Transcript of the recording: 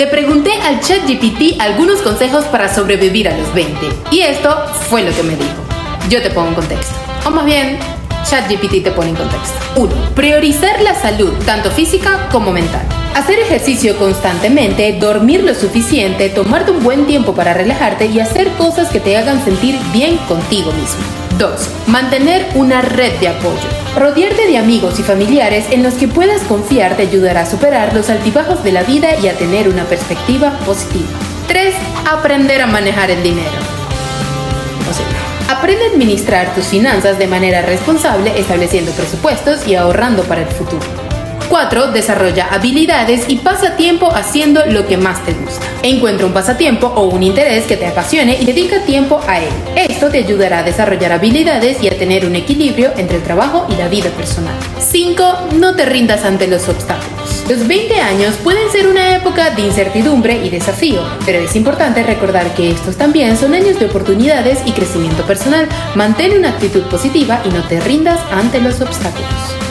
Le pregunté al ChatGPT algunos consejos para sobrevivir a los 20 y esto fue lo que me dijo. Yo te pongo en contexto. O más bien, ChatGPT te pone en contexto. 1. Priorizar la salud, tanto física como mental. Hacer ejercicio constantemente, dormir lo suficiente, tomarte un buen tiempo para relajarte y hacer cosas que te hagan sentir bien contigo mismo. 2. Mantener una red de apoyo. Rodearte de amigos y familiares en los que puedas confiar te ayudará a superar los altibajos de la vida y a tener una perspectiva positiva. 3. Aprender a manejar el dinero. O sea, aprende a administrar tus finanzas de manera responsable, estableciendo presupuestos y ahorrando para el futuro. 4. Desarrolla habilidades y pasa tiempo haciendo lo que más te gusta. Encuentra un pasatiempo o un interés que te apasione y dedica tiempo a él. Esto te ayudará a desarrollar habilidades y a tener un equilibrio entre el trabajo y la vida personal. 5. No te rindas ante los obstáculos. Los 20 años pueden ser una época de incertidumbre y desafío, pero es importante recordar que estos también son años de oportunidades y crecimiento personal. Mantén una actitud positiva y no te rindas ante los obstáculos.